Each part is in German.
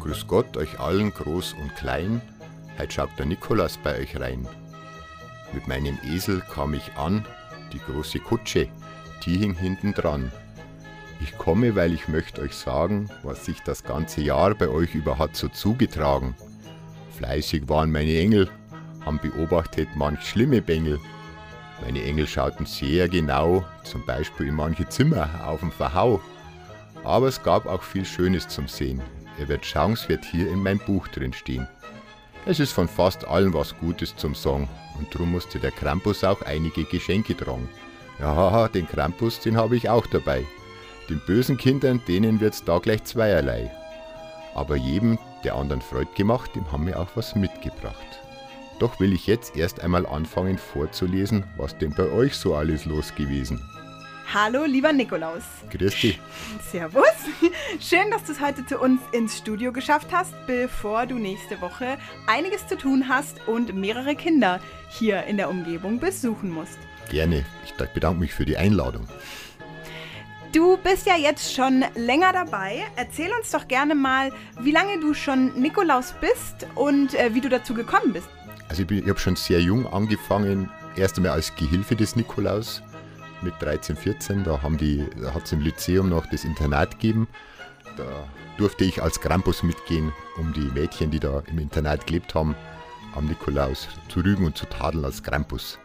Grüß Gott euch allen, groß und klein, heut schaut der Nikolaus bei euch rein. Mit meinem Esel kam ich an, die große Kutsche, die hing hinten dran. Ich komme, weil ich möchte euch sagen, was sich das ganze Jahr bei euch über hat so zugetragen. Fleißig waren meine Engel, haben beobachtet manch schlimme Bengel. Meine Engel schauten sehr genau, zum Beispiel in manche Zimmer auf dem Verhau. Aber es gab auch viel Schönes zum Sehen. Ihr werdet schauen, es wird hier in meinem Buch drin stehen. Es ist von fast allen was Gutes zum Song und drum musste der Krampus auch einige Geschenke tragen. Ja, den Krampus, den habe ich auch dabei. Den bösen Kindern, denen wird's da gleich zweierlei. Aber jedem, der anderen Freud gemacht, dem haben wir auch was mitgebracht. Doch will ich jetzt erst einmal anfangen vorzulesen, was denn bei euch so alles los gewesen. Hallo, lieber Nikolaus. Grüß dich. Servus. Schön, dass du es heute zu uns ins Studio geschafft hast, bevor du nächste Woche einiges zu tun hast und mehrere Kinder hier in der Umgebung besuchen musst. Gerne. Ich bedanke mich für die Einladung. Du bist ja jetzt schon länger dabei. Erzähl uns doch gerne mal, wie lange du schon Nikolaus bist und äh, wie du dazu gekommen bist. Also ich, ich habe schon sehr jung angefangen, erst einmal als Gehilfe des Nikolaus mit 13, 14. Da, da hat es im Lyzeum noch das Internat gegeben. Da durfte ich als Krampus mitgehen, um die Mädchen, die da im Internat gelebt haben, am Nikolaus zu rügen und zu tadeln als Krampus.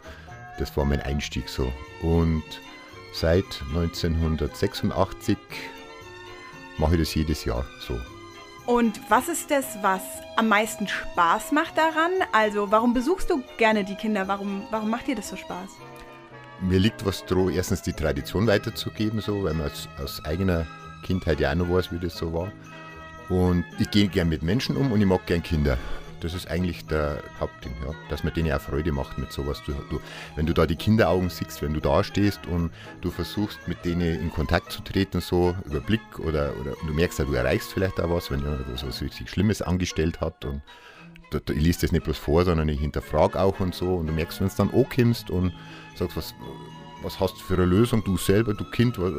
Das war mein Einstieg so. Und Seit 1986 mache ich das jedes Jahr so. Und was ist das, was am meisten Spaß macht daran? Also warum besuchst du gerne die Kinder? Warum, warum macht dir das so Spaß? Mir liegt was dran, erstens die Tradition weiterzugeben, so, weil man aus, aus eigener Kindheit ja auch noch weiß, wie das so war. Und ich gehe gern mit Menschen um und ich mag gern Kinder. Das ist eigentlich der Hauptding, ja, dass man denen auch Freude macht mit sowas. Du, du, wenn du da die Kinderaugen siehst, wenn du da stehst und du versuchst mit denen in Kontakt zu treten, so über Blick oder, oder du merkst ja, du erreichst vielleicht auch was, wenn jemand was, richtig Schlimmes angestellt hat und ich lese das nicht bloß vor, sondern ich hinterfrage auch und so. Und du merkst, wenn es dann ankommst und sagst, was, was hast du für eine Lösung, du selber, du Kind, was,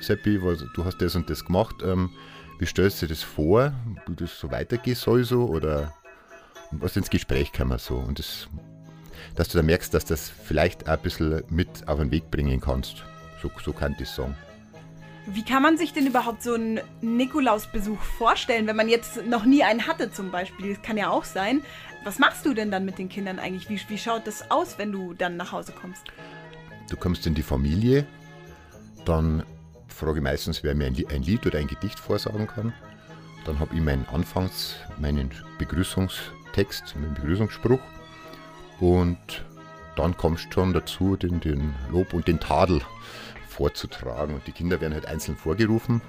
Seppi, was, du hast das und das gemacht, ähm, wie stellst du dir das vor, wie das so weitergehen soll so? Oder was ins Gespräch kann man so. Und das, dass du da merkst, dass das vielleicht auch ein bisschen mit auf den Weg bringen kannst. So, so kann ich sagen. Wie kann man sich denn überhaupt so einen Nikolausbesuch vorstellen, wenn man jetzt noch nie einen hatte zum Beispiel? Das kann ja auch sein. Was machst du denn dann mit den Kindern eigentlich? Wie, wie schaut das aus, wenn du dann nach Hause kommst? Du kommst in die Familie, dann frage ich meistens, wer mir ein Lied oder ein Gedicht vorsagen kann. Dann habe ich meinen Anfangs, meinen Begrüßungs- Text, mit dem Begrüßungsspruch. Und dann kommst du schon dazu, den, den Lob und den Tadel vorzutragen. Und die Kinder werden halt einzeln vorgerufen.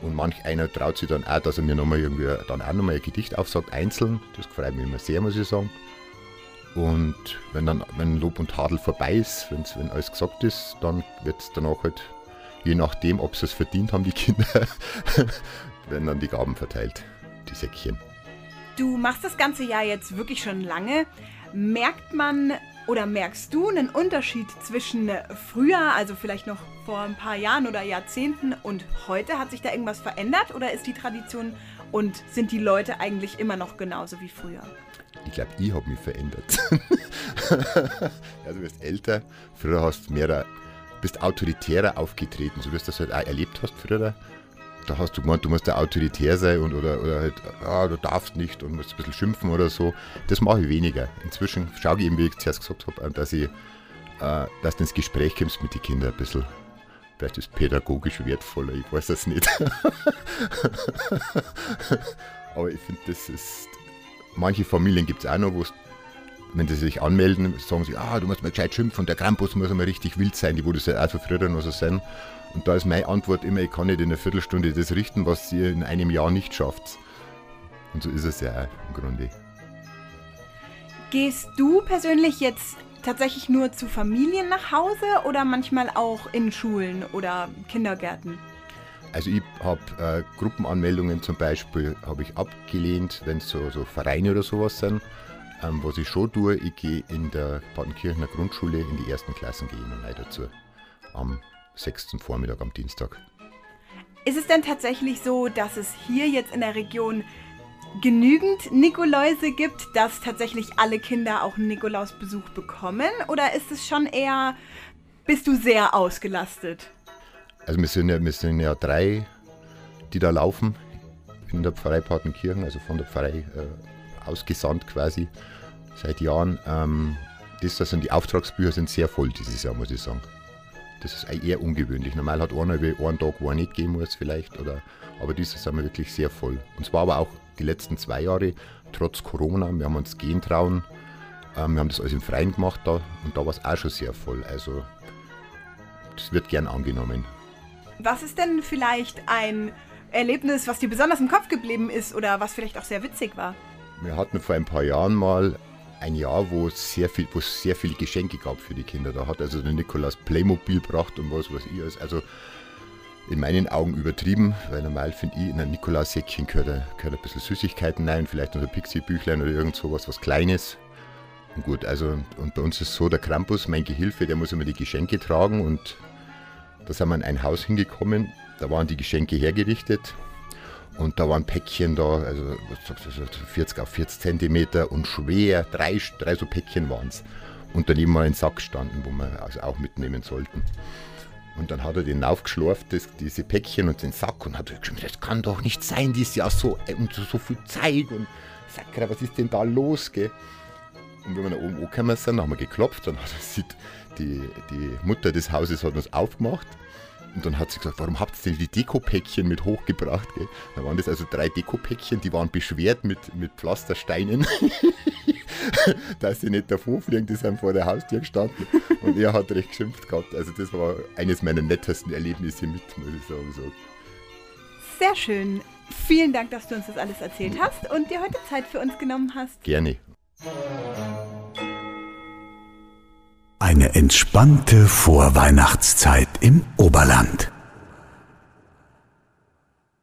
Und manch einer traut sich dann auch, dass er mir nochmal irgendwie dann auch nochmal ein Gedicht aufsagt, einzeln. Das freut mich immer sehr, muss ich sagen. Und wenn dann wenn Lob und Tadel vorbei ist, wenn's, wenn alles gesagt ist, dann wird es danach halt, je nachdem, ob sie es verdient haben, die Kinder, werden dann die Gaben verteilt, die Säckchen. Du machst das ganze Jahr jetzt wirklich schon lange. Merkt man oder merkst du einen Unterschied zwischen früher, also vielleicht noch vor ein paar Jahren oder Jahrzehnten und heute? Hat sich da irgendwas verändert oder ist die Tradition und sind die Leute eigentlich immer noch genauso wie früher? Ich glaube, ich habe mich verändert. ja, du wirst älter, früher hast du mehr, bist autoritärer aufgetreten, so wie du das halt auch erlebt hast früher da hast du gemeint, du musst ja autoritär sein und oder, oder halt, ah, du darfst nicht und musst ein bisschen schimpfen oder so. Das mache ich weniger. Inzwischen schaue ich eben, wie ich zuerst gesagt habe, dass ich, äh, dass du ins Gespräch kommst mit den Kindern ein bisschen. Vielleicht ist es pädagogisch wertvoller, ich weiß das nicht. Aber ich finde, das ist. Manche Familien gibt es auch noch, wo wenn sie sich anmelden, sagen sie, ah, du musst mal gescheit schimpfen, der Krampus muss mal richtig wild sein, die wo das ja auch so früher noch so sein. Und da ist meine Antwort immer, ich kann nicht in einer Viertelstunde das richten, was ihr in einem Jahr nicht schafft. Und so ist es ja im Grunde. Gehst du persönlich jetzt tatsächlich nur zu Familien nach Hause oder manchmal auch in Schulen oder Kindergärten? Also ich habe äh, Gruppenanmeldungen zum Beispiel habe ich abgelehnt, wenn es so, so, Vereine oder sowas sind. Ähm, was ich schon tue, ich gehe in der Partenkirchener Grundschule in die ersten Klassen gehen und dazu am 6. Vormittag am Dienstag. Ist es denn tatsächlich so, dass es hier jetzt in der Region genügend Nikoläuse gibt, dass tatsächlich alle Kinder auch einen Nikolausbesuch bekommen? Oder ist es schon eher, bist du sehr ausgelastet? Also wir sind ja, wir sind ja drei, die da laufen in der Pfarrei Partenkirchen, also von der Pfarrei äh, ausgesandt quasi seit Jahren. Ähm, das, das sind die Auftragsbücher sind sehr voll dieses Jahr, muss ich sagen. Das ist eher ungewöhnlich. Normal hat einer über einen Tag, wo er nicht gehen muss vielleicht, oder, aber dieses sind wir wirklich sehr voll. Und zwar aber auch die letzten zwei Jahre, trotz Corona, wir haben uns gehen trauen, ähm, wir haben das alles im Freien gemacht da und da war es auch schon sehr voll. Also das wird gern angenommen. Was ist denn vielleicht ein Erlebnis, was dir besonders im Kopf geblieben ist oder was vielleicht auch sehr witzig war? Wir hatten vor ein paar Jahren mal ein Jahr, wo es sehr viel, wo es sehr viele Geschenke gab für die Kinder. Da hat also der Nikolaus Playmobil gebracht und was weiß ich. Also in meinen Augen übertrieben, weil normal finde ich, in ein Nikolaussäckchen gehört, gehört ein bisschen Süßigkeiten rein, vielleicht noch ein Pixie-Büchlein oder irgend sowas, was Kleines. Und gut, also und bei uns ist so, der Krampus, mein Gehilfe, der muss immer die Geschenke tragen und da sind wir in ein Haus hingekommen, da waren die Geschenke hergerichtet und da waren Päckchen da, also was sagst du, 40 auf 40 Zentimeter und schwer, drei, drei so Päckchen waren es. Und daneben war ein Sack standen, wo wir also auch mitnehmen sollten. Und dann hat er den aufgeschlurft, das, diese Päckchen und den Sack und hat gesagt, das kann doch nicht sein, die ist ja so, äh, und so, viel Zeit und Sackra, was ist denn da los, gell? Und wenn wir da oben angekommen sind, haben wir geklopft, dann hat er die, die Mutter des Hauses hat uns aufgemacht und dann hat sie gesagt, warum habt ihr denn die Dekopäckchen mit hochgebracht? Gell? Da waren das also drei Dekopäckchen, die waren beschwert mit, mit Pflastersteinen, dass sie nicht davor fliegen, die sind vor der Haustür gestanden. Und er hat recht geschimpft gehabt. Also das war eines meiner nettesten Erlebnisse mit, muss ich sagen. So. Sehr schön. Vielen Dank, dass du uns das alles erzählt hast und dir heute Zeit für uns genommen hast. Gerne. Eine entspannte Vorweihnachtszeit im Oberland.